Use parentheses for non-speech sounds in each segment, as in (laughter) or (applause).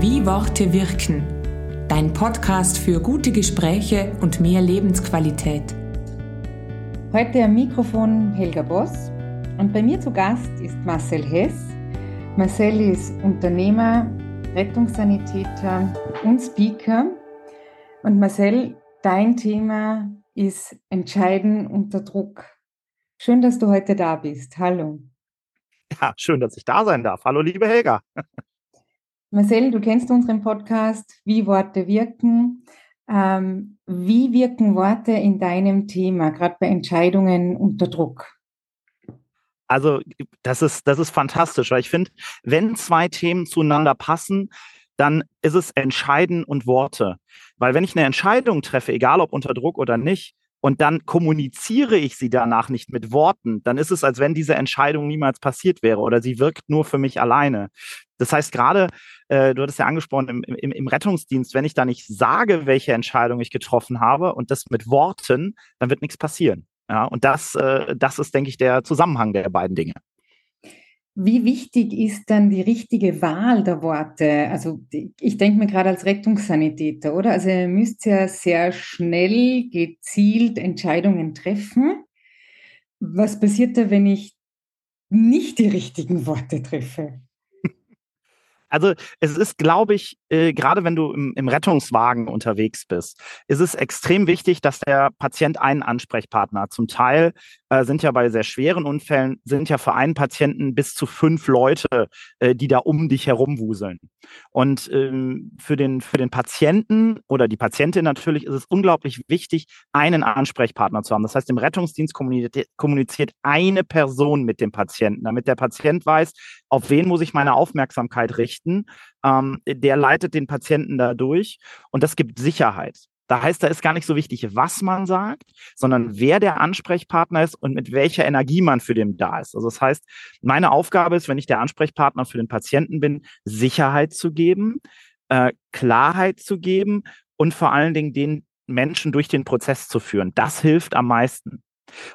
Wie Worte wirken. Dein Podcast für gute Gespräche und mehr Lebensqualität. Heute am Mikrofon Helga Boss und bei mir zu Gast ist Marcel Hess. Marcel ist Unternehmer, Rettungssanitäter und Speaker. Und Marcel, dein Thema ist Entscheiden unter Druck. Schön, dass du heute da bist. Hallo. Ja, schön, dass ich da sein darf. Hallo, liebe Helga. Marcel, du kennst unseren Podcast, wie Worte wirken. Ähm, wie wirken Worte in deinem Thema, gerade bei Entscheidungen unter Druck? Also, das ist, das ist fantastisch, weil ich finde, wenn zwei Themen zueinander passen, dann ist es Entscheiden und Worte. Weil wenn ich eine Entscheidung treffe, egal ob unter Druck oder nicht, und dann kommuniziere ich sie danach nicht mit Worten, dann ist es, als wenn diese Entscheidung niemals passiert wäre oder sie wirkt nur für mich alleine. Das heißt, gerade, äh, du hattest ja angesprochen, im, im, im Rettungsdienst, wenn ich da nicht sage, welche Entscheidung ich getroffen habe und das mit Worten, dann wird nichts passieren. Ja, und das, äh, das ist, denke ich, der Zusammenhang der beiden Dinge. Wie wichtig ist dann die richtige Wahl der Worte? Also ich denke mir gerade als Rettungssanitäter, oder? Also ihr müsst ja sehr schnell, gezielt Entscheidungen treffen. Was passiert da, wenn ich nicht die richtigen Worte treffe? Also es ist, glaube ich, äh, gerade wenn du im, im, Rettungswagen unterwegs bist, ist es extrem wichtig, dass der Patient einen Ansprechpartner. Zum Teil äh, sind ja bei sehr schweren Unfällen, sind ja für einen Patienten bis zu fünf Leute, äh, die da um dich herumwuseln. Und ähm, für, den, für den Patienten oder die Patientin natürlich ist es unglaublich wichtig, einen Ansprechpartner zu haben. Das heißt, im Rettungsdienst kommuniziert, eine Person mit dem Patienten, damit der Patient weiß, auf wen muss ich meine Aufmerksamkeit richten. Ähm, der leitet den Patienten da durch und das gibt Sicherheit. Da heißt, da ist gar nicht so wichtig, was man sagt, sondern wer der Ansprechpartner ist und mit welcher Energie man für den da ist. Also das heißt, meine Aufgabe ist, wenn ich der Ansprechpartner für den Patienten bin, Sicherheit zu geben, äh, Klarheit zu geben und vor allen Dingen den Menschen durch den Prozess zu führen. Das hilft am meisten.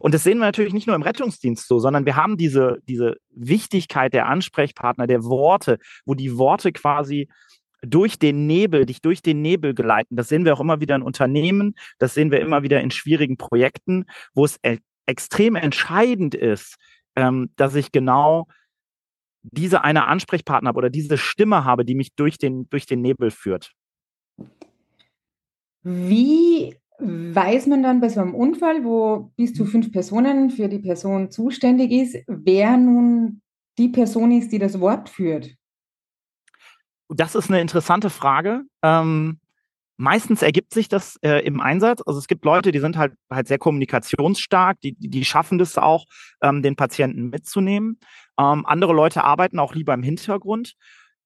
Und das sehen wir natürlich nicht nur im Rettungsdienst so, sondern wir haben diese, diese Wichtigkeit der Ansprechpartner, der Worte, wo die Worte quasi durch den Nebel, dich durch den Nebel geleiten. Das sehen wir auch immer wieder in Unternehmen, das sehen wir immer wieder in schwierigen Projekten, wo es e extrem entscheidend ist, ähm, dass ich genau diese eine Ansprechpartner habe oder diese Stimme habe, die mich durch den, durch den Nebel führt. Wie weiß man dann bei so einem Unfall, wo bis zu fünf Personen für die Person zuständig ist, wer nun die Person ist, die das Wort führt? Das ist eine interessante Frage. Ähm, meistens ergibt sich das äh, im Einsatz. Also es gibt Leute, die sind halt halt sehr kommunikationsstark, die, die schaffen das auch, ähm, den Patienten mitzunehmen. Ähm, andere Leute arbeiten auch lieber im Hintergrund.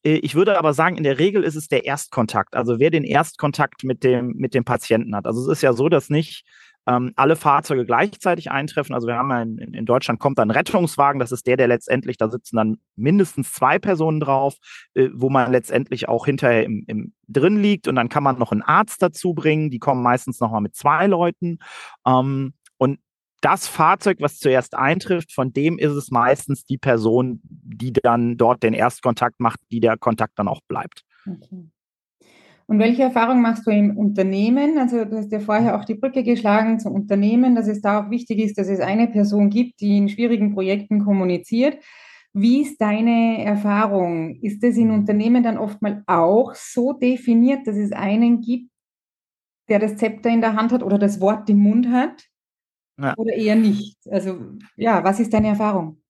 Äh, ich würde aber sagen, in der Regel ist es der Erstkontakt, also wer den Erstkontakt mit dem, mit dem Patienten hat. Also es ist ja so, dass nicht ähm, alle Fahrzeuge gleichzeitig eintreffen. Also wir haben ja in, in, Deutschland kommt dann Rettungswagen, das ist der, der letztendlich, da sitzen dann mindestens zwei Personen drauf, äh, wo man letztendlich auch hinterher im, im drin liegt und dann kann man noch einen Arzt dazu bringen, die kommen meistens nochmal mit zwei Leuten. Ähm, und das Fahrzeug, was zuerst eintrifft, von dem ist es meistens die Person, die dann dort den Erstkontakt macht, die der Kontakt dann auch bleibt. Okay. Und welche Erfahrung machst du im Unternehmen? Also du hast ja vorher auch die Brücke geschlagen zum Unternehmen, dass es da auch wichtig ist, dass es eine Person gibt, die in schwierigen Projekten kommuniziert. Wie ist deine Erfahrung? Ist es in Unternehmen dann oftmals auch so definiert, dass es einen gibt, der das Zepter in der Hand hat oder das Wort im Mund hat? Ja. Oder eher nicht? Also ja, was ist deine Erfahrung?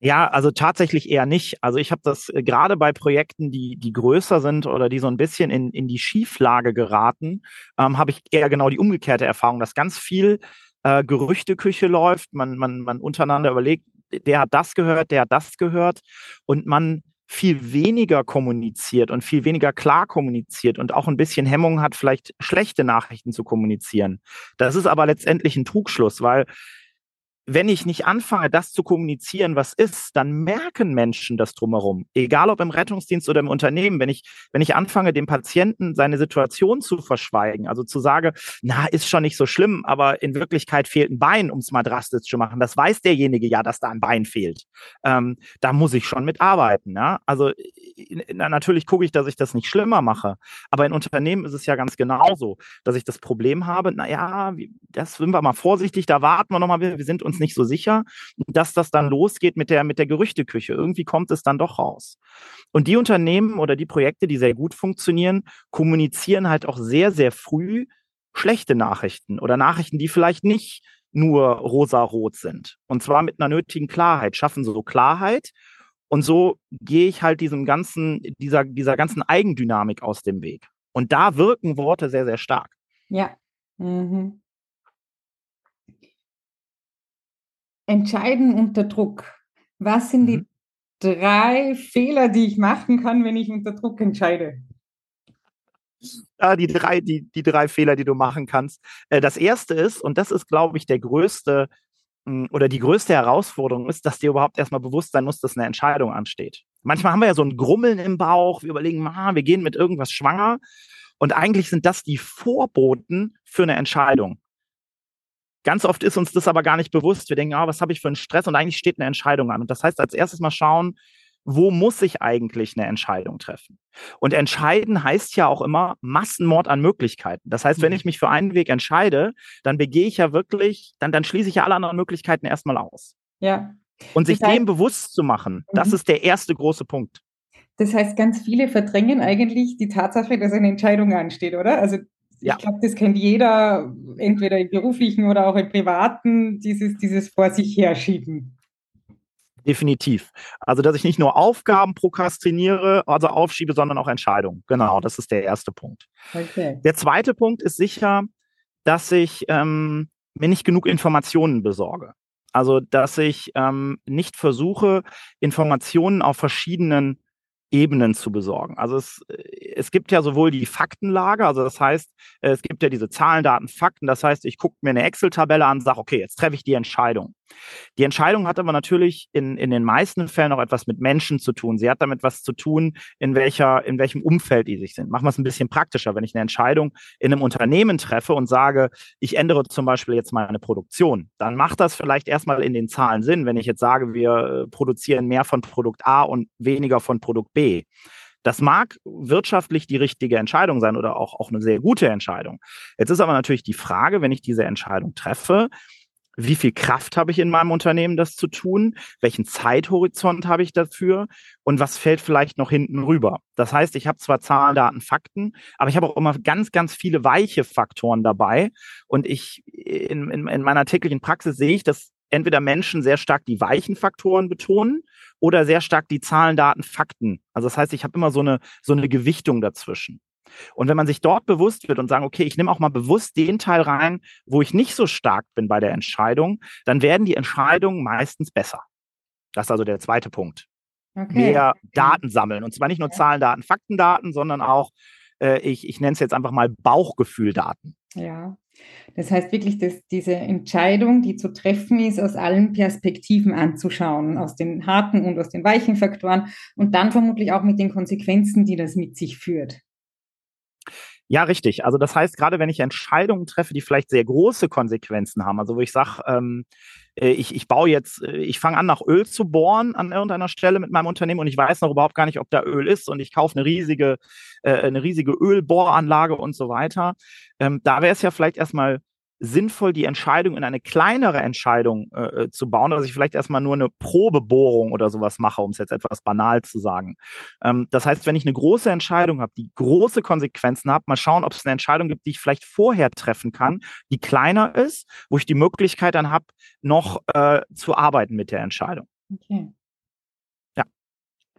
Ja, also tatsächlich eher nicht. Also ich habe das äh, gerade bei Projekten, die, die größer sind oder die so ein bisschen in, in die Schieflage geraten, ähm, habe ich eher genau die umgekehrte Erfahrung, dass ganz viel äh, Gerüchteküche läuft, man, man, man untereinander überlegt, der hat das gehört, der hat das gehört und man viel weniger kommuniziert und viel weniger klar kommuniziert und auch ein bisschen Hemmung hat, vielleicht schlechte Nachrichten zu kommunizieren. Das ist aber letztendlich ein Trugschluss, weil wenn ich nicht anfange, das zu kommunizieren, was ist, dann merken Menschen das drumherum. Egal ob im Rettungsdienst oder im Unternehmen. Wenn ich, wenn ich anfange, dem Patienten seine Situation zu verschweigen, also zu sagen, na, ist schon nicht so schlimm, aber in Wirklichkeit fehlt ein Bein, um es mal drastisch zu machen. Das weiß derjenige ja, dass da ein Bein fehlt. Ähm, da muss ich schon mitarbeiten. Ja? Also na, natürlich gucke ich, dass ich das nicht schlimmer mache. Aber in Unternehmen ist es ja ganz genauso, dass ich das Problem habe, naja, das sind wir mal vorsichtig, da warten wir nochmal, wir sind uns nicht so sicher, dass das dann losgeht mit der, mit der Gerüchteküche. Irgendwie kommt es dann doch raus. Und die Unternehmen oder die Projekte, die sehr gut funktionieren, kommunizieren halt auch sehr, sehr früh schlechte Nachrichten oder Nachrichten, die vielleicht nicht nur rosa-rot sind. Und zwar mit einer nötigen Klarheit, schaffen so Klarheit. Und so gehe ich halt diesem ganzen, dieser, dieser ganzen Eigendynamik aus dem Weg. Und da wirken Worte sehr, sehr stark. Ja. Mhm. Entscheiden unter Druck. Was sind die mhm. drei Fehler, die ich machen kann, wenn ich unter Druck entscheide? Ah, die drei, die, die drei Fehler, die du machen kannst. Äh, das erste ist, und das ist, glaube ich, der größte hm, oder die größte Herausforderung ist, dass dir überhaupt erstmal bewusst sein muss, dass eine Entscheidung ansteht. Manchmal haben wir ja so ein Grummeln im Bauch, wir überlegen, ah, wir gehen mit irgendwas schwanger. Und eigentlich sind das die Vorboten für eine Entscheidung. Ganz oft ist uns das aber gar nicht bewusst. Wir denken, ah, was habe ich für einen Stress? Und eigentlich steht eine Entscheidung an. Und das heißt, als erstes mal schauen, wo muss ich eigentlich eine Entscheidung treffen? Und entscheiden heißt ja auch immer Massenmord an Möglichkeiten. Das heißt, wenn mhm. ich mich für einen Weg entscheide, dann begehe ich ja wirklich, dann, dann schließe ich ja alle anderen Möglichkeiten erstmal aus. Ja. Und sich das heißt, dem bewusst zu machen, das mhm. ist der erste große Punkt. Das heißt, ganz viele verdrängen eigentlich die Tatsache, dass eine Entscheidung ansteht, oder? Also ja. ich glaube, das kennt jeder, entweder im beruflichen oder auch im privaten, dieses, dieses vor sich herschieben. Definitiv. Also, dass ich nicht nur Aufgaben prokrastiniere, also aufschiebe, sondern auch Entscheidungen. Genau, das ist der erste Punkt. Okay. Der zweite Punkt ist sicher, dass ich ähm, mir nicht genug Informationen besorge. Also, dass ich ähm, nicht versuche, Informationen auf verschiedenen Ebenen zu besorgen. Also es, äh, es gibt ja sowohl die Faktenlage, also das heißt, es gibt ja diese Zahlen, Daten, Fakten. Das heißt, ich gucke mir eine Excel-Tabelle an, sage, okay, jetzt treffe ich die Entscheidung. Die Entscheidung hat aber natürlich in, in den meisten Fällen auch etwas mit Menschen zu tun. Sie hat damit was zu tun, in welcher, in welchem Umfeld die sich sind. Machen wir es ein bisschen praktischer. Wenn ich eine Entscheidung in einem Unternehmen treffe und sage, ich ändere zum Beispiel jetzt meine Produktion, dann macht das vielleicht erstmal in den Zahlen Sinn, wenn ich jetzt sage, wir äh, produzieren mehr von Produkt A und weniger von Produkt B. Das mag wirtschaftlich die richtige Entscheidung sein oder auch, auch eine sehr gute Entscheidung. Jetzt ist aber natürlich die Frage, wenn ich diese Entscheidung treffe, wie viel Kraft habe ich in meinem Unternehmen, das zu tun? Welchen Zeithorizont habe ich dafür? Und was fällt vielleicht noch hinten rüber? Das heißt, ich habe zwar Zahlen, Daten, Fakten, aber ich habe auch immer ganz, ganz viele weiche Faktoren dabei. Und ich in, in, in meiner täglichen Praxis sehe ich, dass entweder Menschen sehr stark die weichen Faktoren betonen oder sehr stark die Zahlen, Daten, Fakten. Also das heißt, ich habe immer so eine, so eine Gewichtung dazwischen. Und wenn man sich dort bewusst wird und sagen, okay, ich nehme auch mal bewusst den Teil rein, wo ich nicht so stark bin bei der Entscheidung, dann werden die Entscheidungen meistens besser. Das ist also der zweite Punkt. Okay. Mehr Daten sammeln. Und zwar nicht nur Zahlen, Daten, Faktendaten, sondern auch, äh, ich, ich nenne es jetzt einfach mal Bauchgefühldaten. Ja. Das heißt wirklich, dass diese Entscheidung, die zu treffen ist, aus allen Perspektiven anzuschauen, aus den harten und aus den weichen Faktoren und dann vermutlich auch mit den Konsequenzen, die das mit sich führt. Ja, richtig. Also das heißt, gerade wenn ich Entscheidungen treffe, die vielleicht sehr große Konsequenzen haben, also wo ich sage, ähm, äh, ich, ich baue jetzt, äh, ich fange an, nach Öl zu bohren an irgendeiner Stelle mit meinem Unternehmen und ich weiß noch überhaupt gar nicht, ob da Öl ist und ich kaufe eine riesige, äh, eine riesige Ölbohranlage und so weiter. Ähm, da wäre es ja vielleicht erstmal sinnvoll, die Entscheidung in eine kleinere Entscheidung äh, äh, zu bauen, dass ich vielleicht erstmal nur eine Probebohrung oder sowas mache, um es jetzt etwas banal zu sagen. Ähm, das heißt, wenn ich eine große Entscheidung habe, die große Konsequenzen hat, mal schauen, ob es eine Entscheidung gibt, die ich vielleicht vorher treffen kann, die kleiner ist, wo ich die Möglichkeit dann habe, noch äh, zu arbeiten mit der Entscheidung. Okay. Ja.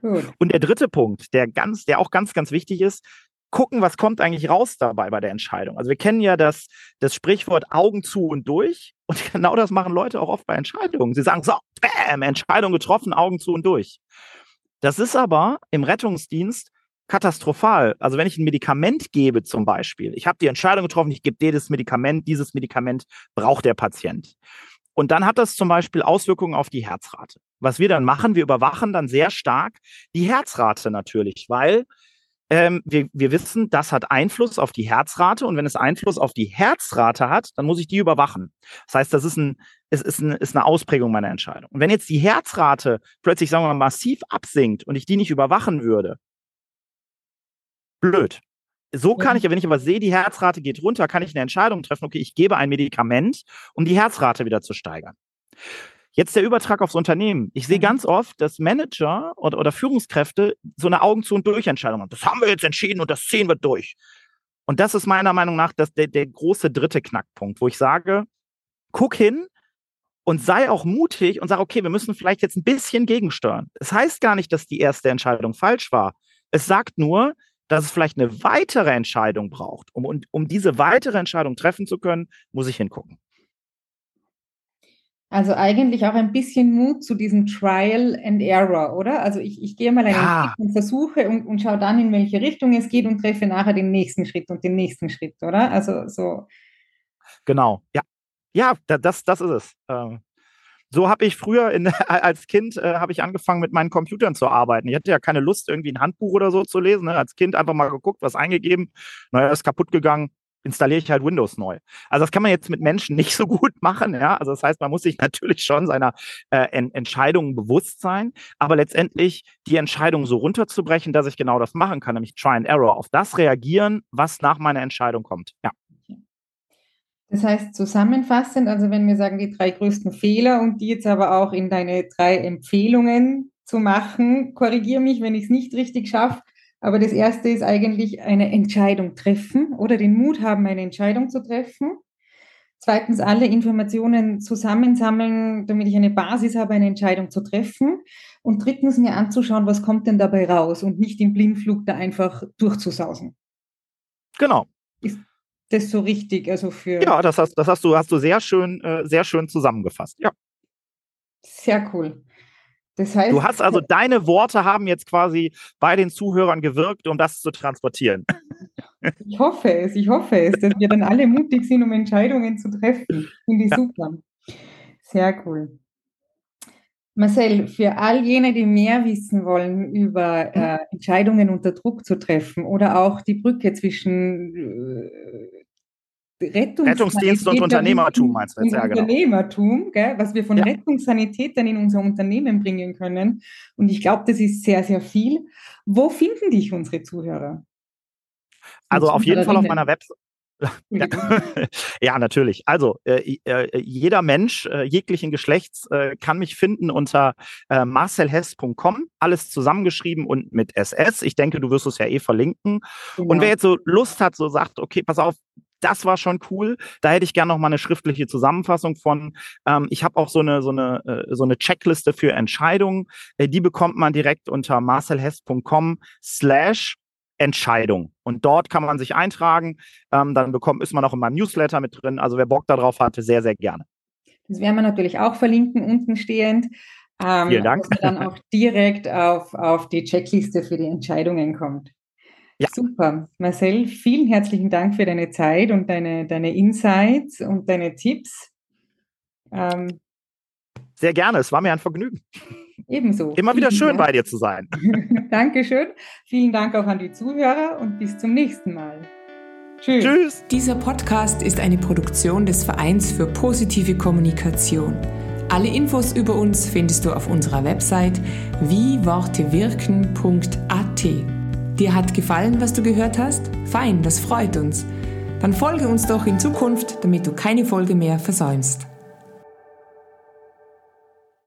Gut. Und der dritte Punkt, der ganz, der auch ganz, ganz wichtig ist, gucken, was kommt eigentlich raus dabei bei der Entscheidung. Also wir kennen ja das, das Sprichwort Augen zu und durch. (laughs) Und genau das machen Leute auch oft bei Entscheidungen. Sie sagen so, bam, Entscheidung getroffen, Augen zu und durch. Das ist aber im Rettungsdienst katastrophal. Also wenn ich ein Medikament gebe zum Beispiel, ich habe die Entscheidung getroffen, ich gebe dir das Medikament, dieses Medikament braucht der Patient. Und dann hat das zum Beispiel Auswirkungen auf die Herzrate. Was wir dann machen, wir überwachen dann sehr stark die Herzrate natürlich, weil ähm, wir, wir wissen, das hat Einfluss auf die Herzrate und wenn es Einfluss auf die Herzrate hat, dann muss ich die überwachen. Das heißt, das ist, ein, es ist, ein, ist eine Ausprägung meiner Entscheidung. Und wenn jetzt die Herzrate plötzlich, sagen wir mal, massiv absinkt und ich die nicht überwachen würde, blöd. So kann ich, wenn ich aber sehe, die Herzrate geht runter, kann ich eine Entscheidung treffen, okay, ich gebe ein Medikament, um die Herzrate wieder zu steigern. Jetzt der Übertrag aufs Unternehmen. Ich sehe mhm. ganz oft, dass Manager oder, oder Führungskräfte so eine Augen zu und durch Entscheidung haben. Das haben wir jetzt entschieden und das ziehen wir durch. Und das ist meiner Meinung nach das, der, der große dritte Knackpunkt, wo ich sage, guck hin und sei auch mutig und sag, okay, wir müssen vielleicht jetzt ein bisschen gegensteuern. Es das heißt gar nicht, dass die erste Entscheidung falsch war. Es sagt nur, dass es vielleicht eine weitere Entscheidung braucht. Um, um, um diese weitere Entscheidung treffen zu können, muss ich hingucken. Also eigentlich auch ein bisschen Mut zu diesem Trial and Error, oder? Also ich, ich gehe mal einen ja. Schritt und versuche und, und schaue dann, in welche Richtung es geht und treffe nachher den nächsten Schritt und den nächsten Schritt, oder? Also so. Genau, ja. Ja, das, das ist es. Ähm, so habe ich früher in, (laughs) als Kind äh, habe ich angefangen mit meinen Computern zu arbeiten. Ich hatte ja keine Lust, irgendwie ein Handbuch oder so zu lesen. Ne? Als Kind einfach mal geguckt, was eingegeben. Naja, ist kaputt gegangen installiere ich halt Windows neu. Also das kann man jetzt mit Menschen (laughs) nicht so gut machen, ja. Also das heißt, man muss sich natürlich schon seiner äh, en Entscheidungen bewusst sein, aber letztendlich die Entscheidung so runterzubrechen, dass ich genau das machen kann, nämlich Try and Error, auf das reagieren, was nach meiner Entscheidung kommt. Ja. Das heißt zusammenfassend, also wenn wir sagen, die drei größten Fehler und die jetzt aber auch in deine drei Empfehlungen zu machen, korrigiere mich, wenn ich es nicht richtig schaffe. Aber das erste ist eigentlich eine Entscheidung treffen oder den Mut haben, eine Entscheidung zu treffen. Zweitens, alle Informationen zusammensammeln, damit ich eine Basis habe, eine Entscheidung zu treffen. Und drittens, mir anzuschauen, was kommt denn dabei raus und nicht im Blindflug da einfach durchzusausen. Genau. Ist das so richtig? Also für ja, das hast, das hast du, hast du sehr schön, äh, sehr schön zusammengefasst. Ja. Sehr cool. Das heißt, du hast also deine Worte haben jetzt quasi bei den Zuhörern gewirkt, um das zu transportieren. Ich hoffe es, ich hoffe es, dass wir dann alle mutig sind, um Entscheidungen zu treffen. Finde ich ja. super. Sehr cool. Marcel, für all jene, die mehr wissen wollen über hm? äh, Entscheidungen unter Druck zu treffen oder auch die Brücke zwischen äh, Rettungsdienst und Unternehmertum meinst du jetzt, ja, genau. Unternehmertum, gell, was wir von ja. Rettungssanität dann in unser Unternehmen bringen können. Und ich glaube, das ist sehr, sehr viel. Wo finden dich unsere Zuhörer? Also auf jeden Fall auf meiner Website. Ja. (laughs) ja, natürlich. Also äh, äh, jeder Mensch äh, jeglichen Geschlechts äh, kann mich finden unter äh, marcelhess.com, alles zusammengeschrieben und mit SS. Ich denke, du wirst es ja eh verlinken. Genau. Und wer jetzt so Lust hat, so sagt, okay, pass auf, das war schon cool. Da hätte ich gerne noch mal eine schriftliche Zusammenfassung von. Ähm, ich habe auch so eine, so, eine, äh, so eine Checkliste für Entscheidungen. Äh, die bekommt man direkt unter marcelhest.com slash Entscheidung. Und dort kann man sich eintragen. Ähm, dann bekommt, ist man auch in meinem Newsletter mit drin. Also wer Bock darauf hatte, sehr, sehr gerne. Das werden wir natürlich auch verlinken, unten stehend. Ähm, Vielen Dank. Dass man dann auch direkt auf, auf die Checkliste für die Entscheidungen kommt. Ja. Super. Marcel, vielen herzlichen Dank für deine Zeit und deine, deine Insights und deine Tipps. Ähm, Sehr gerne, es war mir ein Vergnügen. Ebenso. Immer wieder schön Dank. bei dir zu sein. (laughs) Dankeschön. Vielen Dank auch an die Zuhörer und bis zum nächsten Mal. Tschüss. Tschüss. Dieser Podcast ist eine Produktion des Vereins für positive Kommunikation. Alle Infos über uns findest du auf unserer Website wiewortewirken.at. Dir hat gefallen, was du gehört hast? Fein, das freut uns. Dann folge uns doch in Zukunft, damit du keine Folge mehr versäumst.